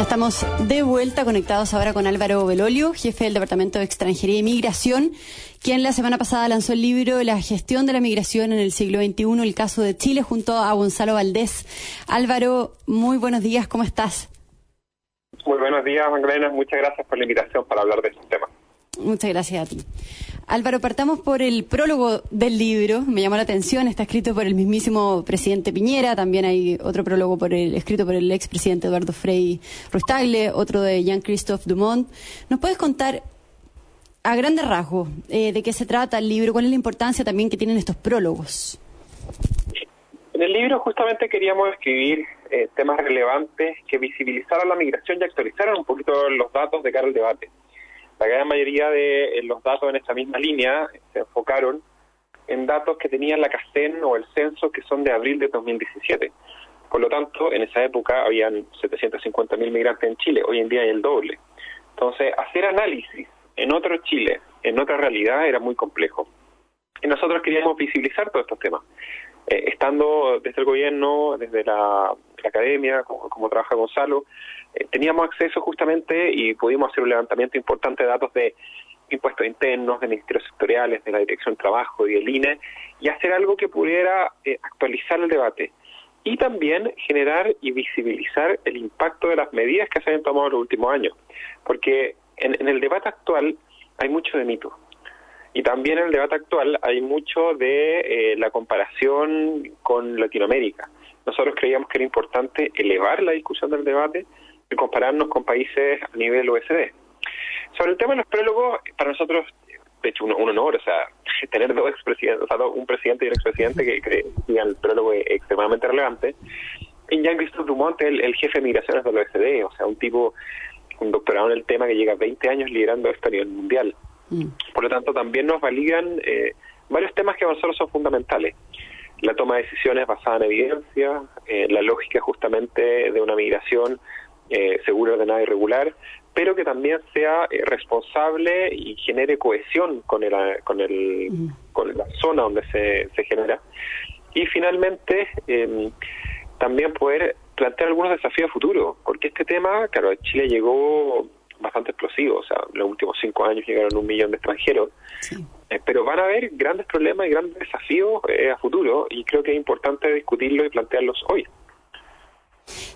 Estamos de vuelta conectados ahora con Álvaro Belolio, jefe del Departamento de Extranjería y Migración, quien la semana pasada lanzó el libro La gestión de la migración en el siglo XXI, el caso de Chile, junto a Gonzalo Valdés. Álvaro, muy buenos días, ¿cómo estás? Muy buenos días, Magdalena. Muchas gracias por la invitación para hablar de este tema. Muchas gracias a ti. Álvaro, partamos por el prólogo del libro. Me llamó la atención, está escrito por el mismísimo presidente Piñera, también hay otro prólogo por el, escrito por el expresidente Eduardo Frei Rustagle, otro de Jean-Christophe Dumont. ¿Nos puedes contar a grandes rasgos eh, de qué se trata el libro? ¿Cuál es la importancia también que tienen estos prólogos? En el libro justamente queríamos escribir eh, temas relevantes que visibilizaran la migración y actualizaran un poquito los datos de cara al debate. La gran mayoría de eh, los datos en esta misma línea se enfocaron en datos que tenían la CACEN o el censo que son de abril de 2017. Por lo tanto, en esa época habían 750.000 migrantes en Chile, hoy en día hay el doble. Entonces, hacer análisis en otro Chile, en otra realidad, era muy complejo. Y nosotros queríamos visibilizar todos estos temas. Eh, estando desde el gobierno, desde la, academia, como, trabaja Gonzalo, eh, teníamos acceso justamente y pudimos hacer un levantamiento importante de datos de impuestos internos, de ministerios sectoriales, de la Dirección de Trabajo y del INE, y hacer algo que pudiera eh, actualizar el debate y también generar y visibilizar el impacto de las medidas que se han tomado en los últimos años. Porque en, el debate actual hay mucho de mito. Y también en el debate actual hay mucho de eh, la comparación con Latinoamérica. Nosotros creíamos que era importante elevar la discusión del debate y compararnos con países a nivel OSD. Sobre el tema de los prólogos, para nosotros, de hecho, un, honor, o sea, tener dos expresidentes, o sea, un presidente y un expresidente que, que el prólogo es extremadamente relevante. Y Jean-Christophe Dumont, el, el jefe de migraciones del OSD, o sea, un tipo un doctorado en el tema que llega 20 años liderando esto a nivel mundial. Mm. Por lo tanto, también nos validan eh, varios temas que para nosotros son fundamentales. La toma de decisiones basada en evidencia, eh, la lógica justamente de una migración eh, segura, ordenada y regular, pero que también sea eh, responsable y genere cohesión con, el, con, el, mm. con la zona donde se, se genera. Y finalmente, em, también poder plantear algunos desafíos futuros, porque este tema, claro, Chile llegó bastante explosivo, o sea, los últimos cinco años llegaron un millón de extranjeros, eh, pero van a haber grandes problemas y grandes desafíos eh, a futuro y creo que es importante discutirlos y plantearlos hoy.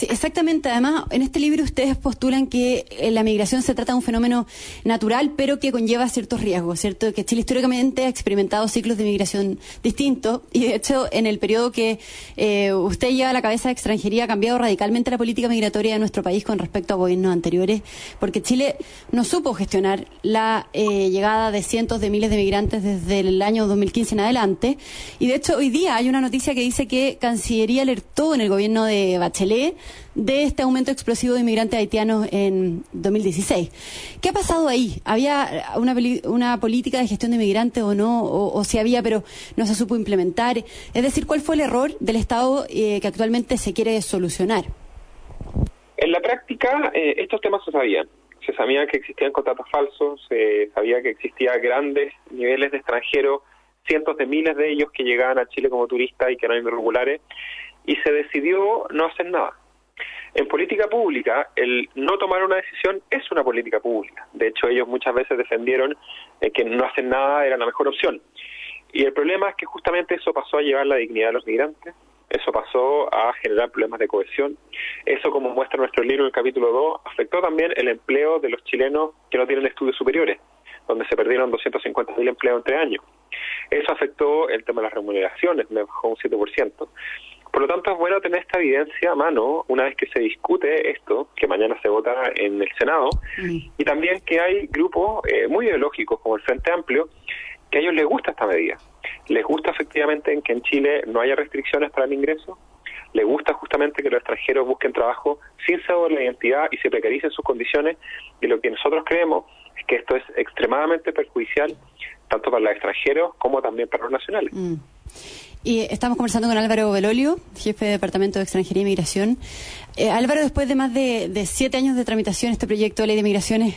Sí, exactamente. Además, en este libro ustedes postulan que eh, la migración se trata de un fenómeno natural, pero que conlleva ciertos riesgos, ¿cierto? Que Chile históricamente ha experimentado ciclos de migración distintos y, de hecho, en el periodo que eh, usted lleva a la cabeza de extranjería ha cambiado radicalmente la política migratoria de nuestro país con respecto a gobiernos anteriores, porque Chile no supo gestionar la eh, llegada de cientos de miles de migrantes desde el año 2015 en adelante. Y, de hecho, hoy día hay una noticia que dice que Cancillería alertó en el gobierno de Bachelet de este aumento explosivo de inmigrantes haitianos en 2016. ¿Qué ha pasado ahí? ¿Había una, una política de gestión de inmigrantes o no? O, si había, pero no se supo implementar? Es decir, ¿cuál fue el error del Estado eh, que actualmente se quiere solucionar? En la práctica, eh, estos temas se sabían. Se sabía que existían contratos falsos, se sabía que existían grandes niveles de extranjeros, cientos de miles de ellos que llegaban a Chile como turistas y que eran irregulares y se decidió no hacer nada. En política pública, el no tomar una decisión es una política pública. De hecho, ellos muchas veces defendieron eh, que no hacer nada era la mejor opción. Y el problema es que justamente eso pasó a llevar la dignidad de los migrantes, eso pasó a generar problemas de cohesión. Eso, como muestra nuestro libro en el capítulo 2, afectó también el empleo de los chilenos que no tienen estudios superiores, donde se perdieron 250.000 empleos en tres años. Eso afectó el tema de las remuneraciones, me bajó un 7%. Por lo tanto, es bueno tener esta evidencia a mano una vez que se discute esto, que mañana se vota en el Senado, y también que hay grupos eh, muy ideológicos como el Frente Amplio, que a ellos les gusta esta medida. Les gusta efectivamente en que en Chile no haya restricciones para el ingreso, les gusta justamente que los extranjeros busquen trabajo sin saber la identidad y se precaricen sus condiciones, y lo que nosotros creemos es que esto es extremadamente perjudicial tanto para los extranjeros como también para los nacionales. Mm. Y estamos conversando con Álvaro Belolio, jefe de Departamento de Extranjería y Migración. Eh, Álvaro, después de más de, siete años de tramitación, este proyecto de ley de migraciones,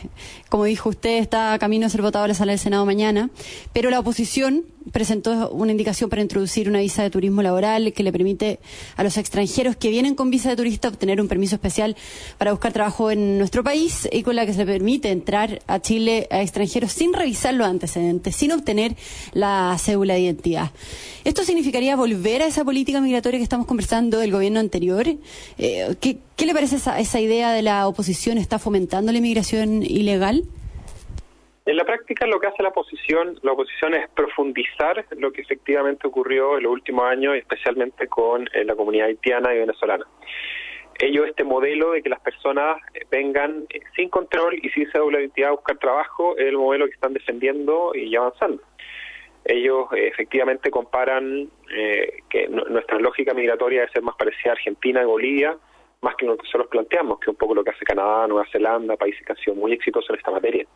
como dijo usted, está a camino a ser votado en la sala del Senado mañana, pero la oposición presentó una indicación para introducir una visa de turismo laboral que le permite a los extranjeros que vienen con visa de turista obtener un permiso especial para buscar trabajo en nuestro país y con la que se permite entrar a Chile a extranjeros sin revisar los antecedentes, sin obtener la cédula de identidad. ¿Esto significaría volver a esa política migratoria que estamos conversando del gobierno anterior? Eh, ¿qué, ¿qué, le parece esa, esa idea de la oposición? ¿Está fomentando la inmigración ilegal? En la práctica lo que hace la oposición, la oposición es profundizar lo que efectivamente ocurrió en los últimos años, especialmente con eh, la comunidad haitiana y venezolana. Ellos este modelo de que las personas vengan eh, sin control y sin cédula de identidad a buscar trabajo es el modelo que están defendiendo y avanzando. Ellos eh, efectivamente comparan que nuestra lógica migratoria debe ser más parecida a Argentina y Bolivia, más que lo que nosotros planteamos, que es un poco lo que hace Canadá, Nueva Zelanda, países que han sido muy exitosos en esta materia.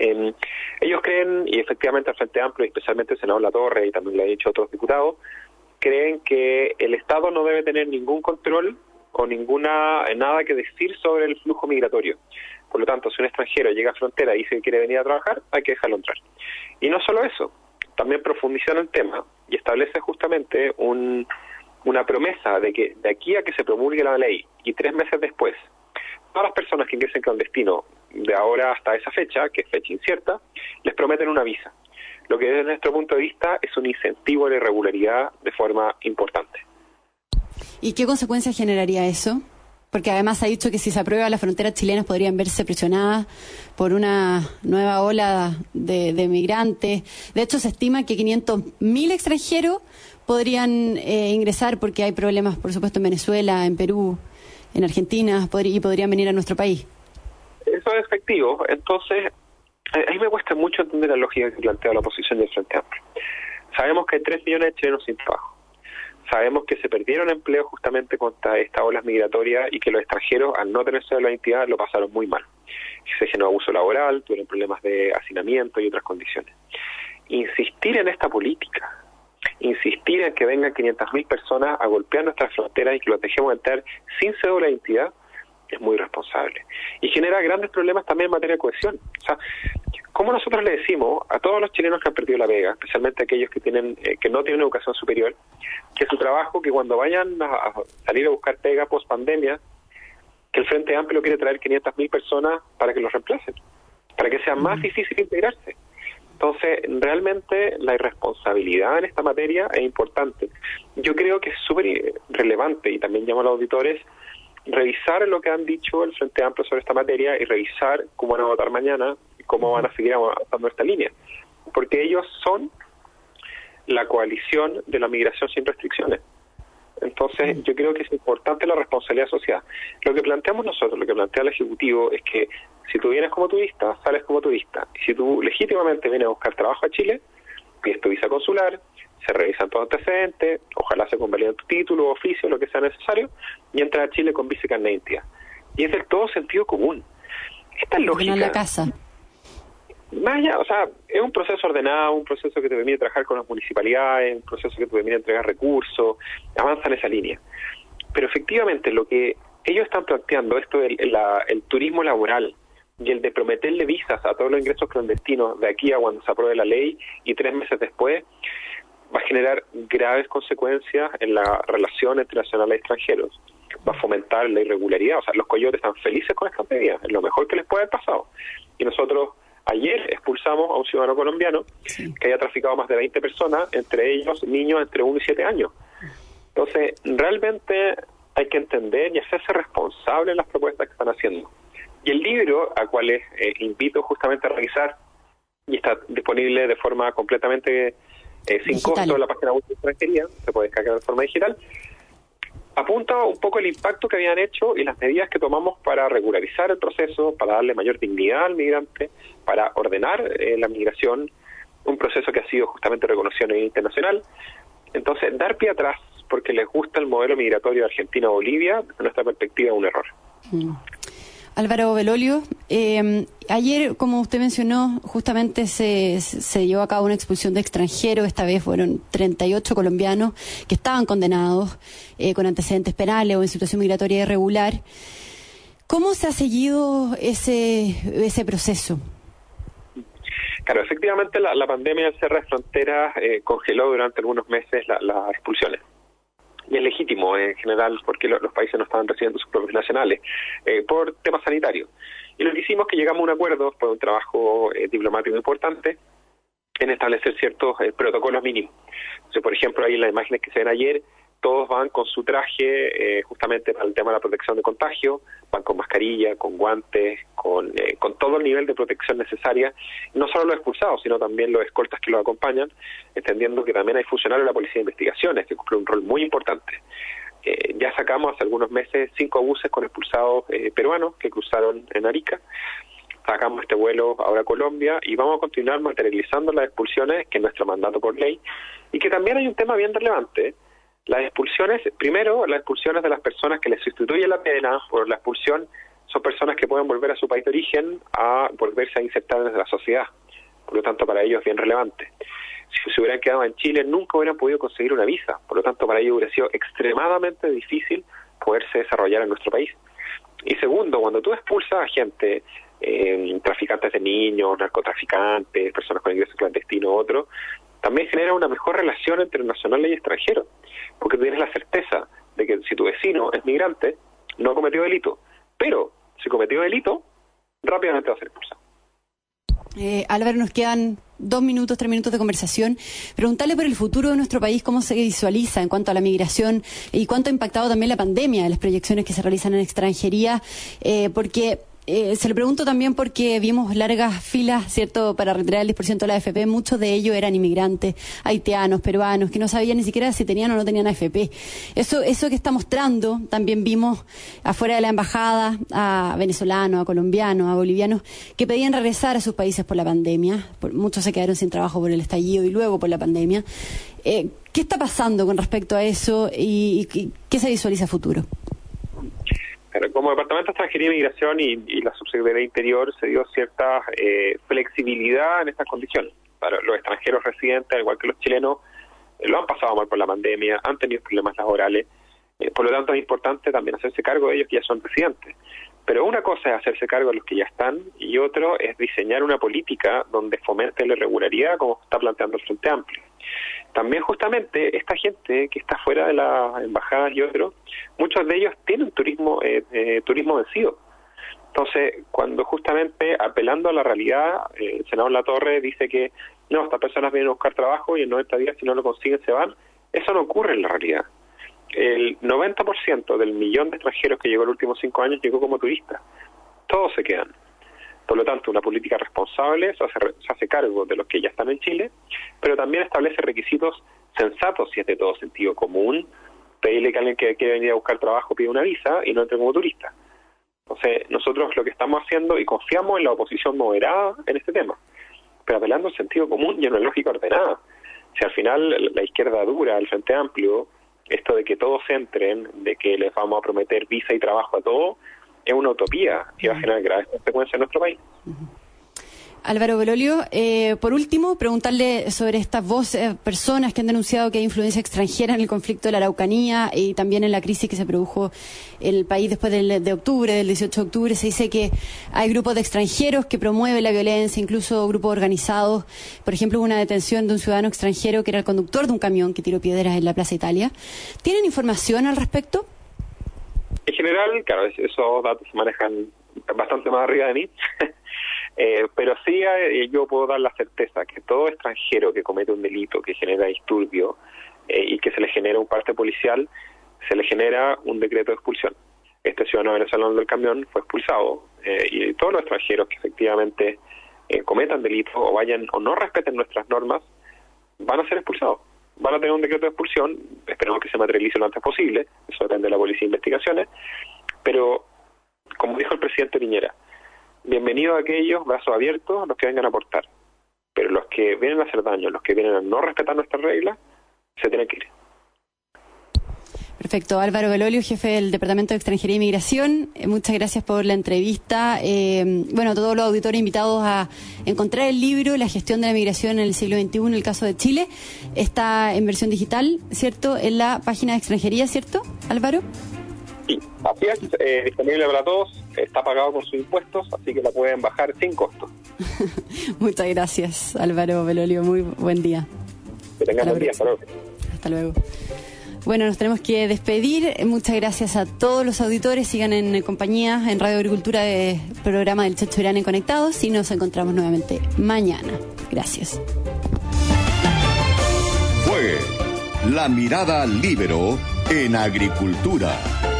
Eh, ellos creen, y efectivamente el Frente Amplio, especialmente el senador La Torre, y también lo han dicho otros diputados, creen que el Estado no debe tener ningún control o ninguna nada que decir sobre el flujo migratorio. Por lo tanto, si un extranjero llega a frontera y dice que quiere venir a trabajar, hay que dejarlo entrar. Y no solo eso, también profundizan el tema y establece justamente una promesa de que de aquí a que se promulgue la ley y tres meses después, todas las personas que ingresen clandestino de ahora hasta esa fecha, que es fecha incierta, les prometen una visa, lo que desde nuestro punto de vista es un incentivo a la irregularidad de forma importante. ¿Y qué consecuencias generaría eso? Porque además ha dicho que si se aprueba las fronteras chilenas podrían verse presionadas por una nueva ola de, migrantes. De hecho, se estima que 500.000 extranjeros podrían eh, ingresar porque hay problemas, por supuesto, en Venezuela, en Perú, en Argentina y podrían venir a nuestro país. Eso es efectivo. Entonces, a mí me cuesta mucho entender la lógica que plantea la oposición del Frente Amplio. Sabemos que hay 3 millones de chilenos sin trabajo. Sabemos que se perdieron empleos justamente contra estas olas migratorias y que los extranjeros, al no tener la identidad, lo pasaron muy mal. Se generó abuso laboral, tuvieron problemas de hacinamiento y otras condiciones. Insistir en esta política, insistir en que vengan 500.000 personas a golpear nuestras fronteras y que los dejemos entrar sin cédula de identidad es muy responsable. Y genera grandes problemas también en materia de cohesión. O sea, ¿cómo nosotros le decimos a todos los chilenos que han perdido la vega, especialmente aquellos que tienen eh, que no tienen educación superior, que su trabajo, que cuando vayan a, salir a buscar pega post pandemia, que el Frente Amplio quiere traer 500.000 personas para que los reemplacen, para que sea más difícil integrarse? Entonces, realmente la irresponsabilidad en esta materia es importante. Yo creo que es súper relevante y también llamo a los auditores revisar lo que han dicho el Frente Amplio sobre esta materia y revisar cómo van a votar mañana y cómo van a seguir avanzando esta línea. Porque ellos son la coalición de la migración sin restricciones. Entonces, yo creo que es importante la responsabilidad social. Lo que planteamos nosotros, lo que plantea el Ejecutivo, es que si tú vienes como turista, sales como turista. Y si tú legítimamente vienes a buscar trabajo a Chile, pides tu visa consular, se revisan tus antecedentes, ojalá se convaliden tu título, oficio, lo que sea necesario, y entras a Chile con visa y Y es del todo sentido común. Esta es lógica. la casa. Más o sea, es un proceso ordenado, un proceso que te permite trabajar con las municipalidades, un proceso que te permite entregar recursos, avanza en esa línea. Pero efectivamente, lo que ellos están planteando, esto del el turismo laboral, y el de prometerle visas a todos los ingresos clandestinos de aquí a cuando se apruebe la ley y tres meses después, va a generar graves consecuencias en la relación entre nacionales y extranjeros. Va a fomentar la irregularidad. O sea, los coyotes están felices con esta medida. Es lo mejor que les puede haber pasado. Y nosotros ayer expulsamos a un ciudadano colombiano que haya traficado más de 20 personas, entre ellos niños entre 1 y 7 años. Entonces, realmente hay que entender y hacerse responsable en las propuestas que están haciendo. Y el libro, a cual eh, invito justamente a revisar, y está disponible de forma completamente eh, sin costo en la página web de extranjería, se puede descargar de forma digital, apunta un poco el impacto que habían hecho y las medidas que tomamos para regularizar el proceso, para darle mayor dignidad al migrante, para ordenar eh, la migración, un proceso que ha sido justamente reconocido a nivel internacional. Entonces, dar pie atrás porque les gusta el modelo migratorio de Argentina-Bolivia, desde nuestra perspectiva, es un error. Mm. Álvaro Belolio, eh, ayer, como usted mencionó, justamente se, se llevó a cabo una expulsión de extranjeros. Esta vez fueron 38 colombianos que estaban condenados eh, con antecedentes penales o en situación migratoria irregular. ¿Cómo se ha seguido ese, ese proceso? Claro, efectivamente la, pandemia del cierre de fronteras eh, congeló durante algunos meses las expulsiones y es legítimo en general porque los países no estaban recibiendo sus propios nacionales eh, por temas sanitarios. Y lo que hicimos que llegamos a un acuerdo, fue un trabajo eh, diplomático importante, en establecer ciertos eh, protocolos mínimos. Por ejemplo, ahí en las imágenes que se ven ayer, todos van con su traje eh, justamente para el tema de la protección de contagio, van con mascarilla, con guantes, con, eh, con todo el nivel de protección necesaria, no solo los expulsados, sino también los escoltas que los acompañan, entendiendo que también hay funcionarios de la Policía de Investigaciones que cumplen un rol muy importante. Eh, ya sacamos hace algunos meses cinco buses con expulsados peruanos que cruzaron en Arica. Sacamos este vuelo ahora a Colombia y vamos a continuar materializando las expulsiones, que es nuestro mandato por ley, y que también hay un tema bien relevante, las expulsiones, primero, las expulsiones de las personas que les sustituye la pena por la expulsión son personas que pueden volver a su país de origen a volverse a insertar desde la sociedad. Por lo tanto, para ellos es bien relevante. Si se hubieran quedado en Chile, nunca hubieran podido conseguir una visa. Por lo tanto, para ellos hubiera sido extremadamente difícil poderse desarrollar en nuestro país. Y segundo, cuando tú expulsas a gente, eh, traficantes de niños, narcotraficantes, personas con ingresos clandestinos, otro, también genera una mejor relación entre nacional y extranjero porque tienes la certeza de que si tu vecino es migrante, no cometió delito, pero si cometió delito, rápidamente va a ser expulsado. Eh, Álvaro, nos quedan dos minutos, tres minutos de conversación. Preguntarle por el futuro de nuestro país, cómo se visualiza en cuanto a la migración y cuánto ha impactado también la pandemia de las proyecciones que se realizan en extranjería, eh, porque eh, se lo pregunto también porque vimos largas filas, ¿cierto?, para retirar el 10% de la AFP. Muchos de ellos eran inmigrantes, haitianos, peruanos, que no sabían ni siquiera si tenían o no tenían AFP. Eso, eso que está mostrando, también vimos afuera de la embajada a venezolanos, a colombianos, a bolivianos, que pedían regresar a sus países por la pandemia. muchos se quedaron sin trabajo por el estallido y luego por la pandemia. Eh, ¿Qué está pasando con respecto a eso y, qué se visualiza futuro? Como Departamento de Extranjería y Migración y, la Subsecretaría Interior se dio cierta eh, flexibilidad en estas condiciones. Para los extranjeros residentes, al igual que los chilenos, eh, lo han pasado mal por la pandemia, han tenido problemas laborales, eh, por lo tanto es importante también hacerse cargo de ellos que ya son residentes. Pero una cosa es hacerse cargo de los que ya están y otro es diseñar una política donde fomente la irregularidad como está planteando el Frente Amplio. También justamente esta gente que está fuera de las embajadas y otros, muchos de ellos tienen turismo eh, eh, turismo vencido. Entonces, cuando justamente apelando a la realidad, eh, el senador La Torre dice que no, estas personas vienen a buscar trabajo y en 90 días si no lo consiguen se van, eso no ocurre en la realidad. El 90% del millón de extranjeros que llegó en los últimos cinco años llegó como turista. Todos se quedan. Por lo tanto, una política responsable se hace, cargo de los que ya están en Chile, pero también establece requisitos sensatos, si es de todo sentido común, pedirle que alguien que quiere venir a buscar trabajo pida una visa y no entre como turista. Entonces, nosotros lo que estamos haciendo y confiamos en la oposición moderada en este tema, pero apelando al sentido común y en una lógica ordenada. Si al final la izquierda dura, el Frente Amplio, esto de que todos entren, de que les vamos a prometer visa y trabajo a todos, es una utopía y va a generar graves consecuencias en nuestro país. Álvaro Belolio, eh, por último, preguntarle sobre estas voces, personas que han denunciado que hay influencia extranjera en el conflicto de la Araucanía y también en la crisis que se produjo en el país después del, de octubre, del 18 de octubre. Se dice que hay grupos de extranjeros que promueven la violencia, incluso grupos organizados. Por ejemplo, una detención de un ciudadano extranjero que era el conductor de un camión que tiró piedras en la Plaza Italia. ¿Tienen información al respecto? En general, claro, esos datos se manejan bastante más arriba de mí, eh, pero sí eh, yo puedo dar la certeza que todo extranjero que comete un delito que genera disturbio eh, y que se le genera un parte policial, se le genera un decreto de expulsión. Este ciudadano venezolano del camión fue expulsado y todos los extranjeros que efectivamente cometan delitos o vayan o no respeten nuestras normas van a ser expulsados van a tener un decreto de expulsión, esperemos que se materialice lo antes posible, eso depende de la Policía de Investigaciones, pero como dijo el presidente Piñera, bienvenidos a aquellos brazos abiertos los que vengan a aportar, pero los que vienen a hacer daño, los que vienen a no respetar nuestras reglas, se tienen que ir. Perfecto. Álvaro Belolio, jefe del Departamento de Extranjería e Inmigración, eh, muchas gracias por la entrevista. Eh, bueno, todos los auditores invitados a encontrar el libro La gestión de la migración en el siglo XXI, en el caso de Chile, está en versión digital, ¿cierto? En la página de extranjería, ¿cierto, Álvaro? Sí, así es, eh, disponible para todos, está pagado con sus impuestos, así que la pueden bajar sin costo. muchas gracias, Álvaro Belolio, muy buen día. Que tengan buen día, hasta luego. Hasta luego. Bueno, nos tenemos que despedir. Muchas gracias a todos los auditores. Sigan en compañía en Radio Agricultura del programa del Checho Irán en Conectados y nos encontramos nuevamente mañana. Gracias. Fue La Mirada Libero en Agricultura.